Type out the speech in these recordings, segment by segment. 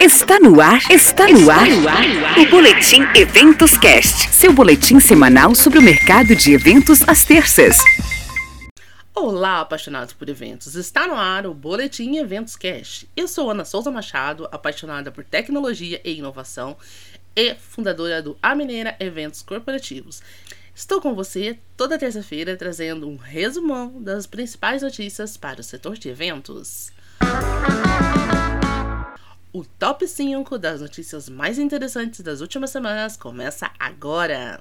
Está no ar, está no ar, o Boletim Eventos Cast, seu boletim semanal sobre o mercado de eventos às terças. Olá, apaixonados por eventos. Está no ar o Boletim Eventos Cast. Eu sou Ana Souza Machado, apaixonada por tecnologia e inovação e fundadora do A Mineira Eventos Corporativos. Estou com você toda terça-feira trazendo um resumão das principais notícias para o setor de eventos. O top 5 das notícias mais interessantes das últimas semanas começa agora.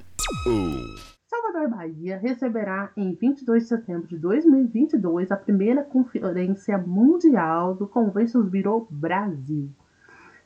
Salvador Bahia receberá em 22 de setembro de 2022 a primeira conferência mundial do Conventions Bureau Brasil,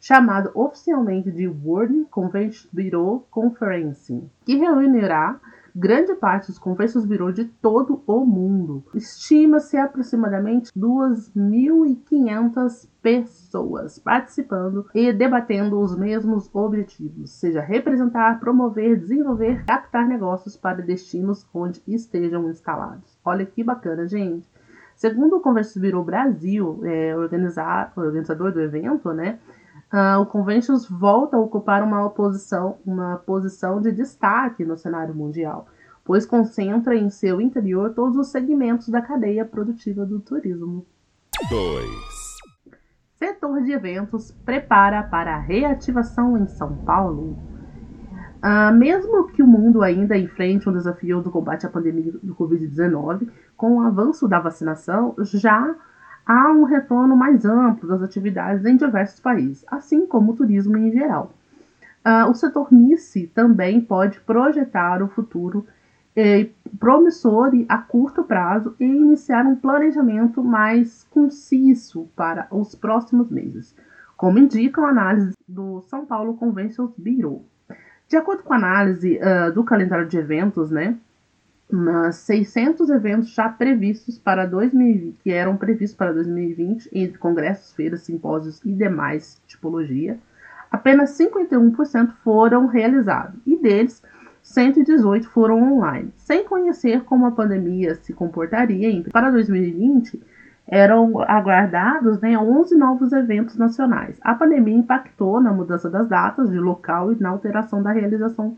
chamado oficialmente de World Convention Bureau Conference, que reunirá grande parte dos convenções virou de todo o mundo. Estima-se aproximadamente 2.500 pessoas participando e debatendo os mesmos objetivos, seja representar, promover, desenvolver, captar negócios para destinos onde estejam instalados. Olha que bacana, gente. Segundo o Convention Bureau Brasil, é, organizador do evento, né, Uh, o Conventions volta a ocupar uma posição, uma posição de destaque no cenário mundial, pois concentra em seu interior todos os segmentos da cadeia produtiva do turismo. 2. Setor de eventos prepara para a reativação em São Paulo. Uh, mesmo que o mundo ainda enfrente um desafio do combate à pandemia do Covid-19, com o avanço da vacinação, já há um retorno mais amplo das atividades em diversos países, assim como o turismo em geral. Uh, o setor MICE também pode projetar o futuro eh, promissor a curto prazo e iniciar um planejamento mais conciso para os próximos meses, como indica a análise do São Paulo Conventions Bureau. De acordo com a análise uh, do calendário de eventos, né, mas 600 eventos já previstos para 2020, que eram previstos para 2020, entre congressos, feiras, simpósios e demais tipologia, apenas 51% foram realizados, e deles 118 foram online. Sem conhecer como a pandemia se comportaria para 2020, eram aguardados né, 11 novos eventos nacionais. A pandemia impactou na mudança das datas de local e na alteração da realização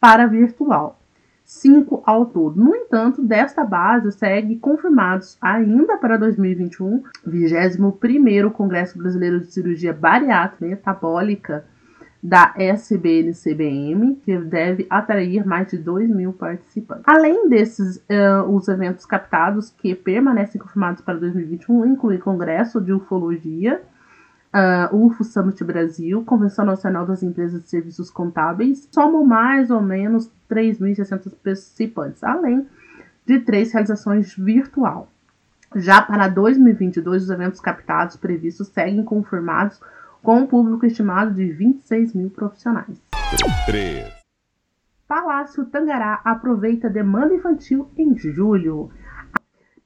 para virtual cinco ao todo. No entanto, desta base segue confirmados ainda para 2021, 21º Congresso Brasileiro de Cirurgia Bariátrica Metabólica da SBNCBM, que deve atrair mais de 2 mil participantes. Além desses, uh, os eventos captados que permanecem confirmados para 2021 incluem Congresso de Ufologia, uh, UFO Summit Brasil, Convenção Nacional das Empresas de Serviços Contábeis, somam mais ou menos 3.600 participantes, além de três realizações virtual. Já para 2022, os eventos captados previstos seguem confirmados com um público estimado de 26 mil profissionais. 3. Palácio Tangará aproveita demanda infantil em julho.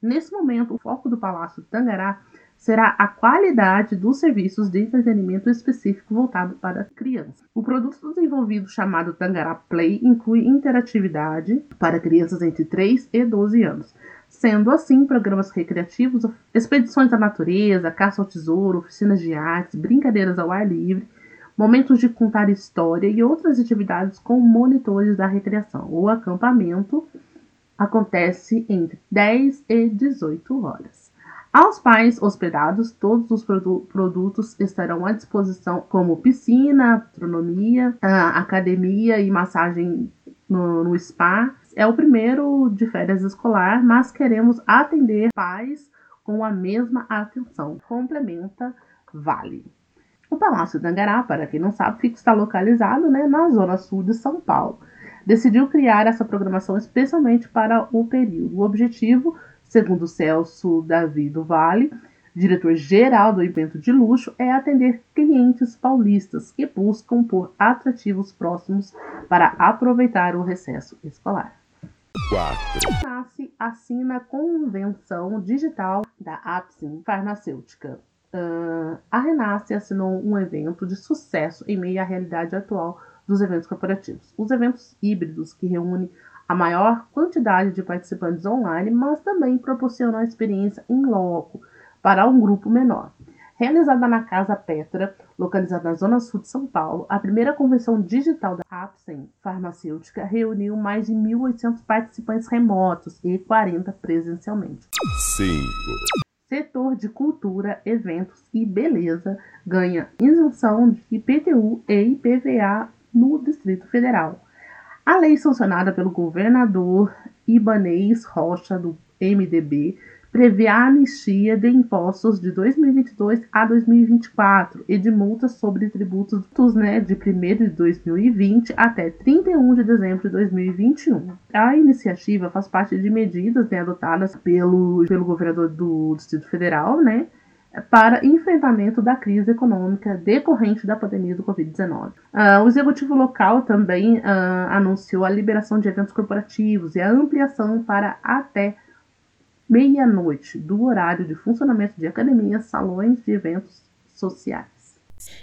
Nesse momento, o foco do Palácio Tangará será a qualidade dos serviços de entretenimento específico voltado para crianças. O produto desenvolvido chamado Tangará Play inclui interatividade para crianças entre 3 e 12 anos, sendo assim programas recreativos, expedições à natureza, caça ao tesouro, oficinas de artes, brincadeiras ao ar livre, momentos de contar história e outras atividades com monitores da recreação. O acampamento acontece entre 10 e 18 horas. Aos pais hospedados, todos os produ produtos estarão à disposição, como piscina, astronomia, academia e massagem no, no spa. É o primeiro de férias escolar, mas queremos atender pais com a mesma atenção. Complementa Vale. O Palácio Dangará, para quem não sabe, fica, está localizado né, na zona sul de São Paulo. Decidiu criar essa programação especialmente para o período. O objetivo Segundo Celso Davi do Vale, diretor-geral do evento de luxo, é atender clientes paulistas que buscam por atrativos próximos para aproveitar o recesso escolar. 4. Nasce assina a convenção digital da Apsin Farmacêutica. Uh, a Renasce assinou um evento de sucesso em meio à realidade atual dos eventos corporativos. Os eventos híbridos, que reúnem a maior quantidade de participantes online, mas também proporciona a experiência em loco para um grupo menor. Realizada na Casa Petra, localizada na Zona Sul de São Paulo, a primeira convenção digital da Apsen Farmacêutica reuniu mais de 1.800 participantes remotos e 40 presencialmente. 5. Setor de cultura, eventos e beleza ganha isenção de IPTU e IPVA no Distrito Federal. A lei sancionada pelo governador Ibanez Rocha, do MDB, prevê a anistia de impostos de 2022 a 2024 e de multas sobre tributos né, de 1 de 2020 até 31 de dezembro de 2021. A iniciativa faz parte de medidas né, adotadas pelo, pelo governador do Distrito Federal, né, para enfrentamento da crise econômica decorrente da pandemia do Covid-19. Uh, ah, o executivo local também uh, anunciou a liberação de eventos corporativos e a ampliação para até meia-noite do horário de funcionamento de academias, salões de eventos sociais.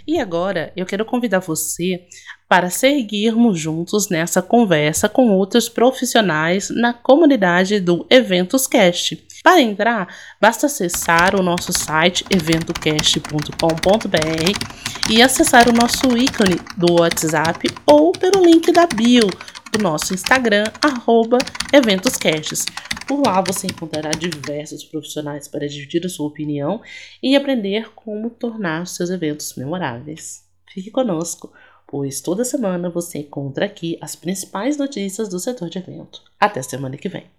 E agora eu quero convidar você para seguirmos juntos nessa conversa com outros profissionais na comunidade do Eventos Cast. Para entrar, basta acessar o nosso site eventocast.com.br e acessar o nosso ícone do WhatsApp ou pelo link da bio do nosso Instagram, arroba eventoscasts. Por lá você encontrará diversos profissionais para dividir a sua opinião e aprender como tornar seus eventos memoráveis. Fique conosco, pois toda semana você encontra aqui as principais notícias do setor de evento. Até semana que vem.